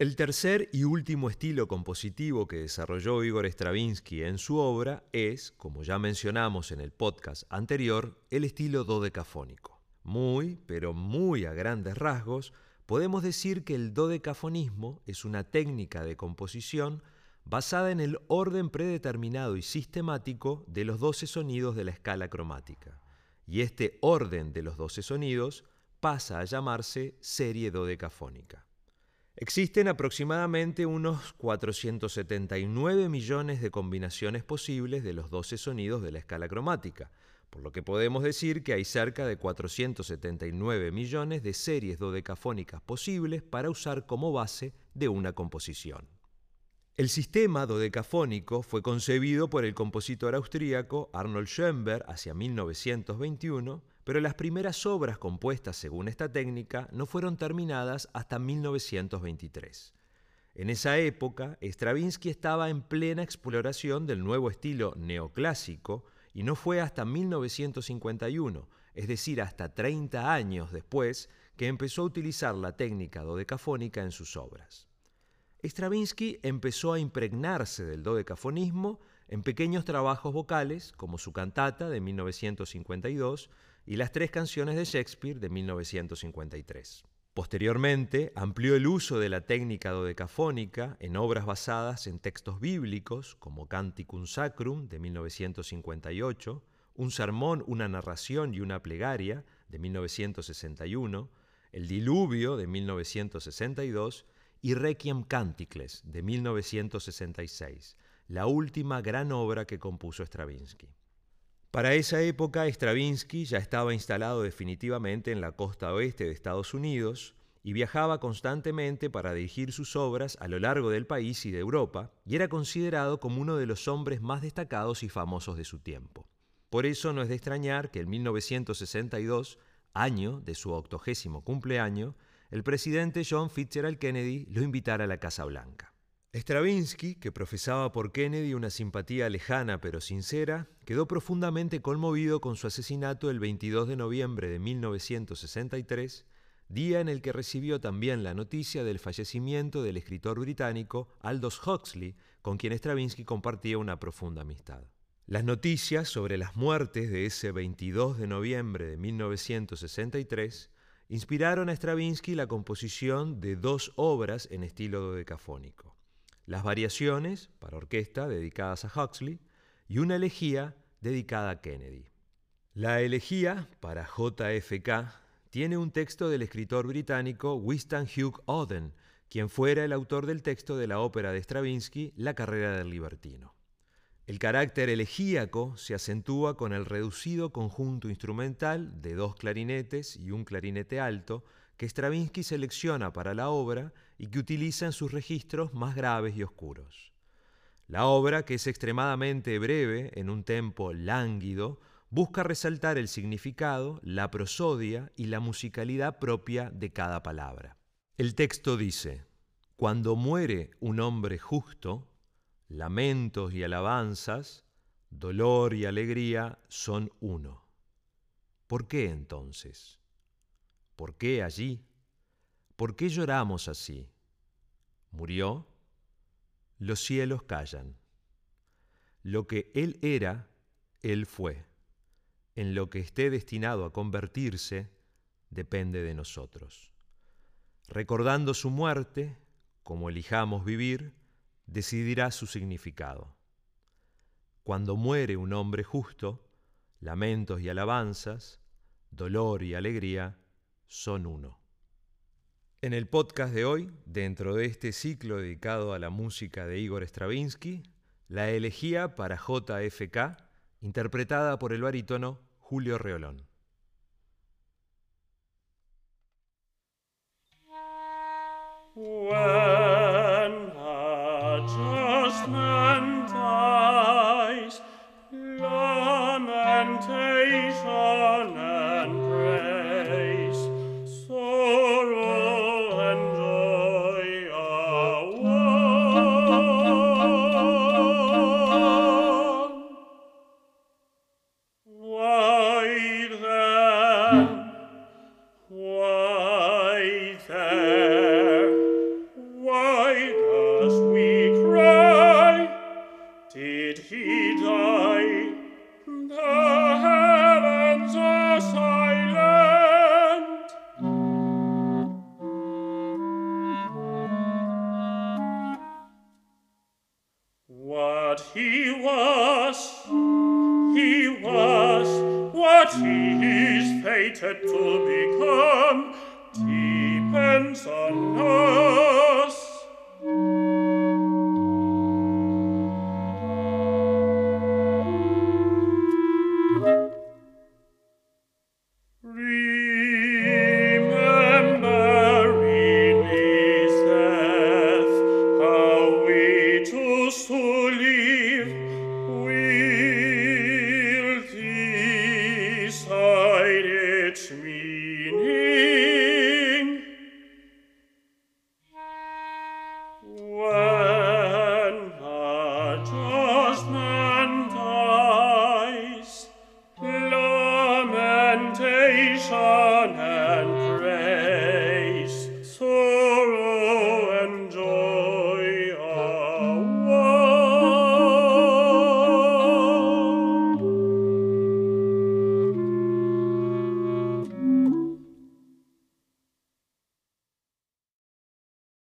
El tercer y último estilo compositivo que desarrolló Igor Stravinsky en su obra es, como ya mencionamos en el podcast anterior, el estilo dodecafónico. Muy, pero muy a grandes rasgos, podemos decir que el dodecafonismo es una técnica de composición basada en el orden predeterminado y sistemático de los 12 sonidos de la escala cromática. Y este orden de los 12 sonidos pasa a llamarse serie dodecafónica. Existen aproximadamente unos 479 millones de combinaciones posibles de los 12 sonidos de la escala cromática, por lo que podemos decir que hay cerca de 479 millones de series dodecafónicas posibles para usar como base de una composición. El sistema dodecafónico fue concebido por el compositor austríaco Arnold Schoenberg hacia 1921 pero las primeras obras compuestas según esta técnica no fueron terminadas hasta 1923. En esa época, Stravinsky estaba en plena exploración del nuevo estilo neoclásico y no fue hasta 1951, es decir, hasta 30 años después, que empezó a utilizar la técnica dodecafónica en sus obras. Stravinsky empezó a impregnarse del dodecafonismo en pequeños trabajos vocales, como su cantata de 1952, y las tres canciones de Shakespeare de 1953. Posteriormente, amplió el uso de la técnica dodecafónica en obras basadas en textos bíblicos, como Canticum Sacrum de 1958, Un sermón, una narración y una plegaria de 1961, El diluvio de 1962 y Requiem Canticles de 1966, la última gran obra que compuso Stravinsky. Para esa época, Stravinsky ya estaba instalado definitivamente en la costa oeste de Estados Unidos y viajaba constantemente para dirigir sus obras a lo largo del país y de Europa, y era considerado como uno de los hombres más destacados y famosos de su tiempo. Por eso no es de extrañar que en 1962, año de su octogésimo cumpleaños, el presidente John Fitzgerald Kennedy lo invitara a la Casa Blanca. Stravinsky, que profesaba por Kennedy una simpatía lejana pero sincera, quedó profundamente conmovido con su asesinato el 22 de noviembre de 1963, día en el que recibió también la noticia del fallecimiento del escritor británico Aldous Huxley, con quien Stravinsky compartía una profunda amistad. Las noticias sobre las muertes de ese 22 de noviembre de 1963 inspiraron a Stravinsky la composición de dos obras en estilo dodecafónico las variaciones para orquesta dedicadas a Huxley y una elegía dedicada a Kennedy. La elegía para JFK tiene un texto del escritor británico Winston Hugh Oden, quien fuera el autor del texto de la ópera de Stravinsky La carrera del libertino. El carácter elegíaco se acentúa con el reducido conjunto instrumental de dos clarinetes y un clarinete alto que Stravinsky selecciona para la obra y que utiliza en sus registros más graves y oscuros. La obra, que es extremadamente breve, en un tempo lánguido, busca resaltar el significado, la prosodia y la musicalidad propia de cada palabra. El texto dice, Cuando muere un hombre justo, lamentos y alabanzas, dolor y alegría son uno. ¿Por qué entonces? ¿Por qué allí? ¿Por qué lloramos así? ¿Murió? Los cielos callan. Lo que Él era, Él fue. En lo que esté destinado a convertirse, depende de nosotros. Recordando su muerte, como elijamos vivir, decidirá su significado. Cuando muere un hombre justo, lamentos y alabanzas, dolor y alegría, son uno. En el podcast de hoy, dentro de este ciclo dedicado a la música de Igor Stravinsky, la elegía para JFK, interpretada por el barítono Julio Reolón. stand He died. The heavens are silent. What he was, he was, what he is fated to become, depends on us. Heidet me.